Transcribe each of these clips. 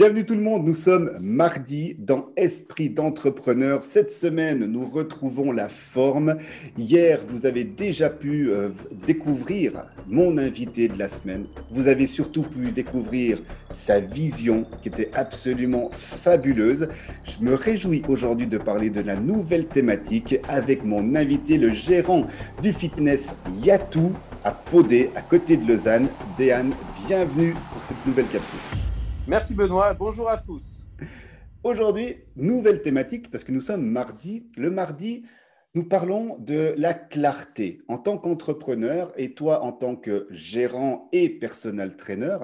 Bienvenue tout le monde, nous sommes mardi dans Esprit d'entrepreneur. Cette semaine, nous retrouvons la forme. Hier, vous avez déjà pu euh, découvrir mon invité de la semaine. Vous avez surtout pu découvrir sa vision qui était absolument fabuleuse. Je me réjouis aujourd'hui de parler de la nouvelle thématique avec mon invité, le gérant du fitness Yatou à Podé, à côté de Lausanne. Déane, bienvenue pour cette nouvelle capsule. Merci Benoît, bonjour à tous. Aujourd'hui, nouvelle thématique parce que nous sommes mardi. Le mardi, nous parlons de la clarté. En tant qu'entrepreneur et toi en tant que gérant et personal trainer,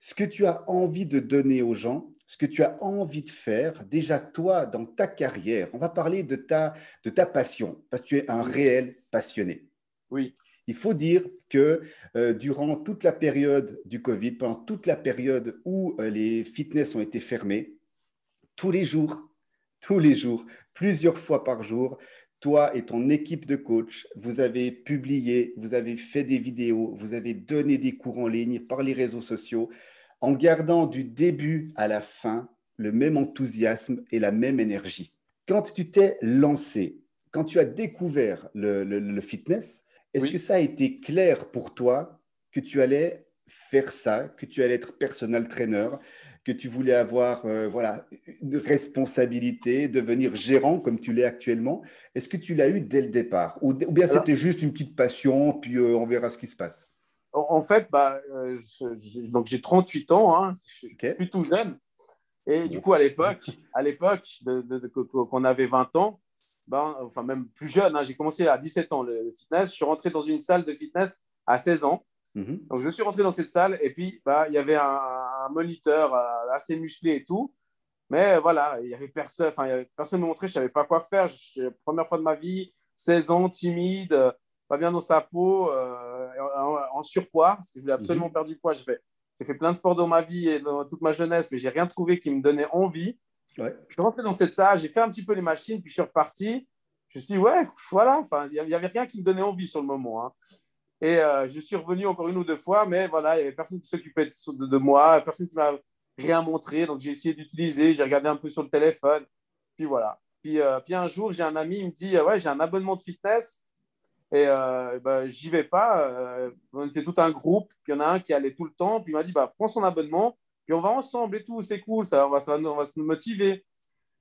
ce que tu as envie de donner aux gens, ce que tu as envie de faire, déjà toi dans ta carrière, on va parler de ta, de ta passion parce que tu es un réel passionné. Oui. Il faut dire que euh, durant toute la période du Covid, pendant toute la période où euh, les fitness ont été fermés, tous les jours, tous les jours, plusieurs fois par jour, toi et ton équipe de coach, vous avez publié, vous avez fait des vidéos, vous avez donné des cours en ligne par les réseaux sociaux, en gardant du début à la fin le même enthousiasme et la même énergie. Quand tu t'es lancé, quand tu as découvert le fitness, est-ce que ça a été clair pour toi que tu allais faire ça, que tu allais être personal trainer, que tu voulais avoir euh, voilà, une responsabilité, devenir gérant comme tu l'es actuellement? Est-ce que tu l'as eu dès le départ? Ou, bien c'était juste une petite passion, puis euh, on verra ce qui se passe? En fait, bah, euh, donc j'ai 38 ans, hein, je suis plus tout jeune. Et du coup, à l'époque, à l'époque qu'on avait 20 ans, ben, enfin même plus jeune, hein, j'ai commencé à 17 ans le, fitness, je suis rentré dans une salle de fitness à 16 ans. Mhm. Donc je suis rentré dans cette salle et puis bah, il y avait un, moniteur euh, assez musclé et tout. Mais voilà, il y avait personne, enfin, personne me montrait, je ne savais pas quoi faire. la première fois de ma vie, 16 ans, timide, pas bien dans sa peau, euh, en, surpoids, parce que je voulais absolument mhm. perdre du poids. J'ai fait, fait, plein de sports dans ma vie et dans toute ma jeunesse, mais j'ai rien trouvé qui me donnait envie. Je suis rentré dans cette salle, j'ai fait un petit peu les machines, puis je suis reparti. Je me suis dit, ouais, voilà, il n'y avait rien qui me donnait envie sur le moment. Hein. Et euh, je suis revenu encore une ou deux fois, mais voilà, il n'y avait personne qui s'occupait de, moi, personne qui m'a rien montré. Donc j'ai essayé d'utiliser, j'ai regardé un peu sur le téléphone. Puis voilà. Puis, euh, un jour, j'ai un ami, il me dit, ouais, j'ai un abonnement de fitness. Et euh, bah, j'y vais pas. Euh, on était tout un groupe. Puis il y en a un qui allait tout le temps. Puis il m'a dit, bah, prends son abonnement. Puis on va ensemble et tout, c'est cool, ça, va, ça, on va se motiver.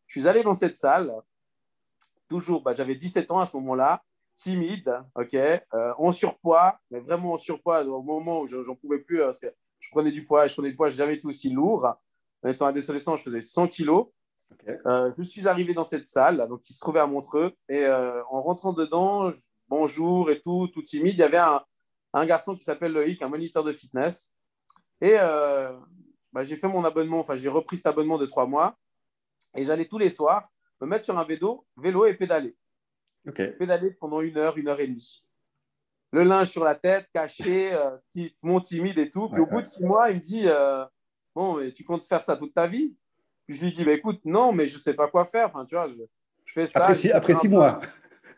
Je suis allé dans cette salle, toujours, bah, j'avais 17 ans à ce moment-là, timide, ok, euh, en surpoids, mais vraiment en surpoids au moment où j'en pouvais plus parce que je prenais du poids, je prenais du poids, je jamais été aussi lourd. En étant adolescent, je faisais 100 kilos. Euh, je suis arrivé dans cette salle, donc qui se trouvait à Montreux, et euh, en rentrant dedans, bonjour et tout, tout timide, il y avait un, un garçon qui s'appelle Loïc, un moniteur de fitness. Et bah, j'ai fait mon abonnement, enfin j'ai repris cet abonnement de trois mois et j'allais tous les soirs me mettre sur un vélo, vélo et pédaler. Pédaler pendant une heure, une heure et demie. Le linge sur la tête, caché, euh, mon timide et tout. Puis au bout de six mois, il me dit euh, Bon, mais tu comptes faire ça toute ta vie? Puis je lui dis bah, Écoute, non, mais je ne sais pas quoi faire. Enfin, tu vois, je, fais ça. Après six, mois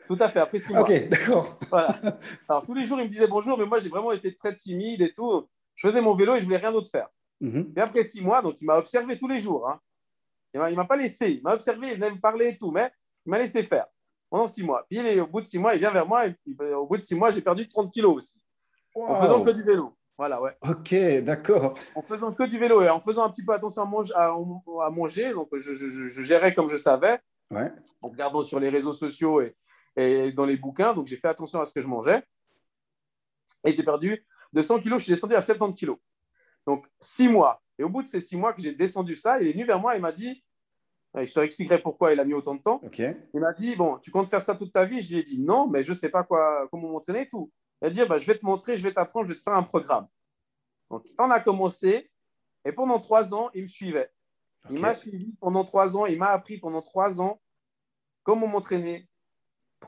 Tout à fait, après six mois. Ok, d'accord. Voilà. Alors tous les jours, il me disait bonjour, mais moi, j'ai vraiment été très timide et tout. Je faisais mon vélo et je voulais rien d'autre faire. Mhm. Et après six mois, donc il m'a observé tous les jours. Hein. Il ne m'a pas laissé. Il m'a observé, il venait me parler et tout, mais il m'a laissé faire pendant six mois. Puis au bout de six mois, il vient vers moi. Et au bout de six mois, j'ai perdu 30 kilos aussi. En faisant que du vélo. Voilà, ouais. Ok, d'accord. En faisant que du vélo et en faisant un petit peu attention à, manger, à, manger donc je, je, gérais comme je savais, ouais. en regardant sur les réseaux sociaux et, et dans les bouquins. Donc j'ai fait attention à ce que je mangeais. Et j'ai perdu de 100 kilos, je suis descendu à 70 kilos. Donc, six mois. Et au bout de ces six mois que j'ai descendu ça, il est venu vers moi et m'a dit, je te expliquerai pourquoi il a mis autant de temps. Il m'a dit, bon, tu comptes faire ça toute ta vie? Je lui ai dit, non, mais je ne sais pas quoi, comment m'entraîner et tout. Il a dit, bah, je vais te montrer, je vais t'apprendre, je vais te faire un programme. Donc, on a commencé et pendant trois ans, il me suivait. Il m'a suivi pendant trois ans, il m'a appris pendant trois ans comment m'entraîner,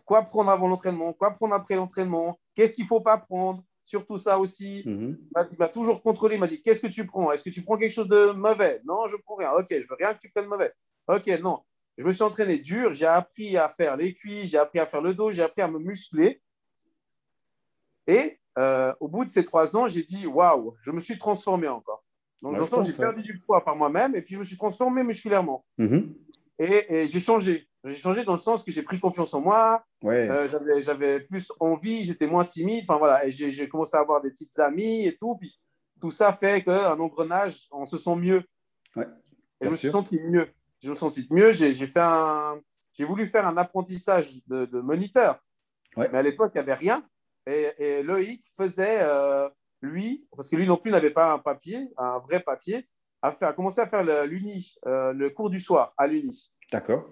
quoi prendre avant l'entraînement, quoi prendre après l'entraînement, qu'est-ce qu'il ne faut pas prendre, surtout ça aussi. Mhm. Il m'a toujours contrôlé. Il m'a dit Qu'est-ce que tu prends? Est-ce que tu prends quelque chose de mauvais? Non, je prends rien. Ok, je veux rien que tu prennes mauvais. Ok, non. Je me suis entraîné dur. J'ai appris à faire les cuisses, j'ai appris à faire le dos, j'ai appris à me muscler. Et euh, au bout de ces trois ans, j'ai dit Waouh, je me suis transformé encore. Donc, dans le sens, j'ai perdu du poids par moi-même et puis je me suis transformé musculairement. Mm-hmm. Et, j'ai changé. J'ai changé dans le sens que j'ai pris confiance en moi. Euh, j'avais plus envie, j'étais moins timide. Enfin voilà, et j'ai commencé à avoir des petites amies et tout. Puis tout ça fait qu'un engrenage, on se sent mieux. et je me suis senti mieux. Je me senti mieux. J'ai fait un, j'ai voulu faire un apprentissage de, moniteur. Mais à l'époque, il n'y avait rien. Et, Loïc faisait, euh, lui, parce que lui non plus n'avait pas un papier, un vrai papier, a, fait, a commencé à faire l'uni, euh, le cours du soir à l'uni. D'accord.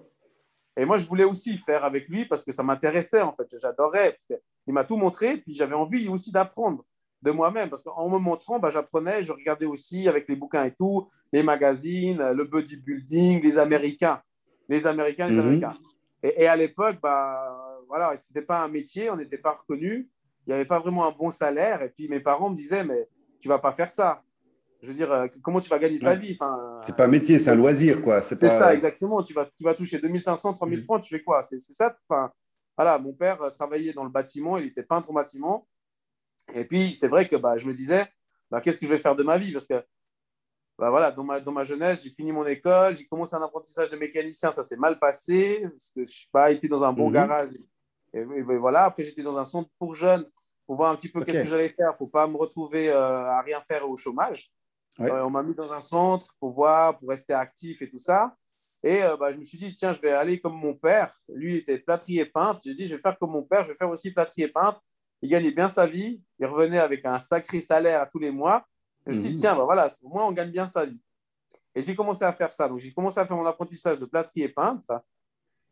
Et moi, je voulais aussi faire avec lui parce que ça m'intéressait, en fait. J'adorais, parce qu'il m'a tout montré, puis j'avais envie aussi d'apprendre de moi-même, parce qu'en me montrant, bah, j'apprenais, je regardais aussi avec les bouquins et tout, les magazines, le bodybuilding, les Américains, les Américains, les mhm. Américains. Et, à l'époque, bah, voilà, ce n'était pas un métier, on n'était pas reconnu, il n'y avait pas vraiment un bon salaire, et puis mes parents me disaient, mais tu vas pas faire ça. Je veux dire, euh, comment tu vas gagner ta vie enfin, C'est pas un métier, c'est un loisir, quoi. C'est ça, exactement. Tu vas, tu vas toucher 2500, 3000 mhm. francs, tu fais quoi? C'est ça. Enfin, voilà, mon père euh, travaillait dans le bâtiment, il était peintre au bâtiment. Et puis, c'est vrai que bah, je me disais, bah, qu'est-ce que je vais faire de ma vie? Parce que bah, voilà, dans, ma, dans ma jeunesse, j'ai fini mon école, j'ai commencé un apprentissage de mécanicien, ça s'est mal passé, parce que je n'ai pas été dans un bon mhm. garage. Et, voilà, après, j'étais dans un centre pour jeunes pour voir un petit peu qu'est-ce que j'allais faire pour ne pas me retrouver euh, à rien faire au chômage. Euh, on m'a mis dans un centre pour voir, pour rester actif et tout ça. Et euh, bah, je me suis dit, tiens, je vais aller comme mon père. Lui, il était plâtrier peintre. J'ai dit, je vais faire comme mon père, je vais faire aussi plâtrier peintre il gagnait bien sa vie, il revenait avec un sacré salaire à tous les mois. Je me suis dit, mhm. tiens, ben voilà, au moins on gagne bien sa vie. Et j'ai commencé à faire ça. Donc j'ai commencé à faire mon apprentissage de plâtrier peintre.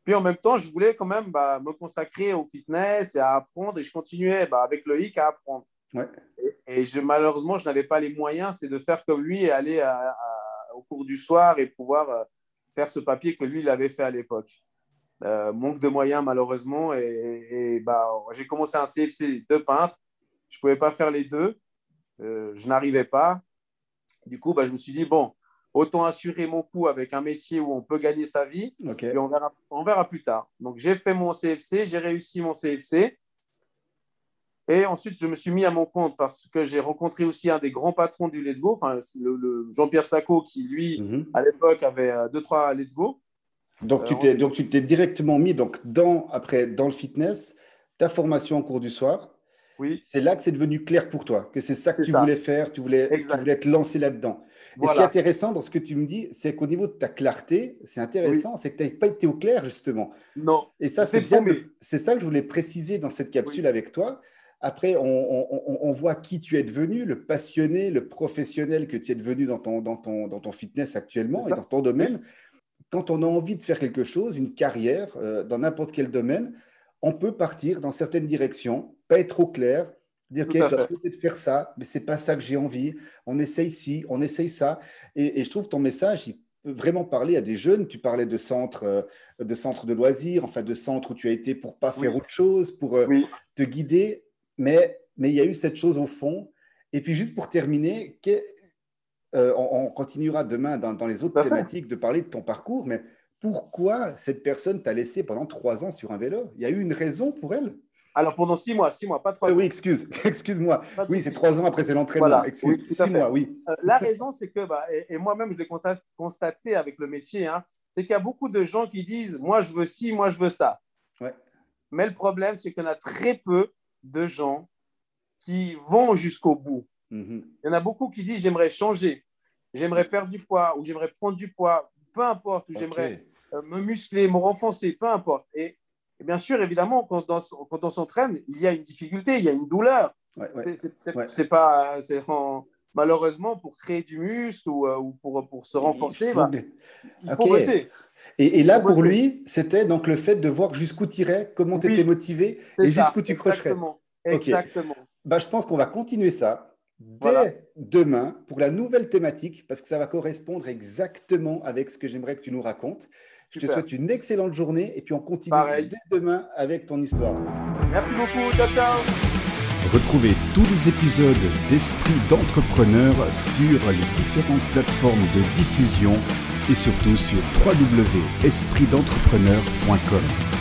Puis en même temps, je voulais quand même bah, me consacrer au fitness et à apprendre. Et je continuais bah, avec Loïc à apprendre. Et, je, malheureusement, je n'avais pas les moyens, c'est de faire comme lui et aller au cours du soir et pouvoir euh, faire ce papier que lui, il avait fait à l'époque. Euh, manque de moyens malheureusement. Et, bah, j'ai commencé un CFC de peintre. Je ne pouvais pas faire les deux. Euh, je n'arrivais pas. Du coup, bah, je me suis dit, bon, autant assurer mon coup avec un métier où on peut gagner sa vie. Et on verra, on verra plus tard. Donc, j'ai fait mon CFC, j'ai réussi mon CFC. Et ensuite, je me suis mis à mon compte parce que j'ai rencontré aussi un des grands patrons du Let's Go, enfin, le, Jean-Pierre Sacco, qui, lui, mhm. à l'époque, avait euh, deux, trois Let's Go. Donc, tu t'es, donc tu t'es directement mis donc, dans, après, dans le fitness, ta formation en cours du soir. Oui. C'est là que c'est devenu clair pour toi, que c'est ça que tu voulais faire, tu voulais, tu voulais te lancer là-dedans. Et ce qui est intéressant dans ce que tu me dis, c'est qu'au niveau de ta clarté, c'est intéressant, c'est que tu n'as pas été au clair, justement. Non. Et ça, c'est bien. C'est ça que je voulais préciser dans cette capsule avec toi. Après, on, on, on, voit qui tu es devenu, le passionné, le professionnel que tu es devenu dans ton, dans ton, dans ton fitness actuellement et dans ton domaine quand on a envie de faire quelque chose, une carrière euh, dans n'importe quel domaine, on peut partir dans certaines directions, pas être trop clair, dire ok, je dois peut-être faire ça, mais c'est pas ça que j'ai envie. On essaye ci, on essaye ça. Et, je trouve ton message, il peut vraiment parler à des jeunes. Tu parlais de centres, euh, de centres de loisirs, enfin de centres où tu as été pour pas faire autre chose, pour euh, te guider. Mais mais il y a eu cette chose au fond. Et puis juste pour terminer, euh, on, continuera demain dans, les autres thématiques de parler de ton parcours, mais pourquoi cette personne t'a laissé pendant trois ans sur un vélo? Il y a eu une raison pour elle? Alors pendant six mois, six mois, pas trois euh, ans. oui, excuse, excuse-moi. Oui, c'est trois ans après c'est l'entraînement. Excuse, oui, six mois, oui. Euh, la raison, c'est que, bah, et, moi-même, je l'ai constaté avec le métier, hein, c'est qu'il y a beaucoup de gens qui disent, moi je veux ci, moi je veux ça. Ouais. Mais le problème, c'est qu'il y en a très peu de gens qui vont jusqu'au bout. Mhm. Il y en a beaucoup qui disent j'aimerais changer, j'aimerais perdre du poids ou j'aimerais prendre du poids, peu importe, ou j'aimerais euh, me muscler, me renforcer, peu importe. Et, bien sûr, évidemment, quand on, s'entraîne, il y a une difficulté, il y a une douleur. c'est pas, malheureusement, pour créer du muscle ou, euh, pour, pour, se renforcer, bah, il faut, Et, là, pour lui, c'était donc le fait de voir jusqu'où tu irais, comment tu étais motivé et jusqu'où tu crocherais. Exactement. Bah, je pense qu'on va continuer ça dès demain pour la nouvelle thématique parce que ça va correspondre exactement avec ce que j'aimerais que tu nous racontes. Je te souhaite une excellente journée et puis on continue dès demain avec ton histoire. Merci beaucoup. Ciao, ciao. Retrouvez tous les épisodes d'Esprit d'entrepreneur sur les différentes plateformes de diffusion et surtout sur www.espritdentrepreneur.com.